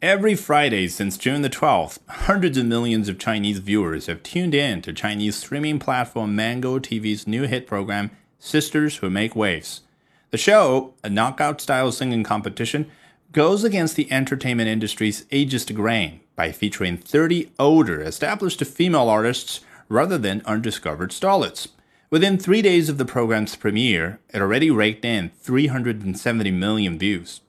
Every Friday since June the 12th, hundreds of millions of Chinese viewers have tuned in to Chinese streaming platform Mango TV's new hit program, Sisters Who Make Waves. The show, a knockout style singing competition, goes against the entertainment industry's ageist grain by featuring 30 older, established female artists rather than undiscovered starlets. Within three days of the program's premiere, it already raked in 370 million views.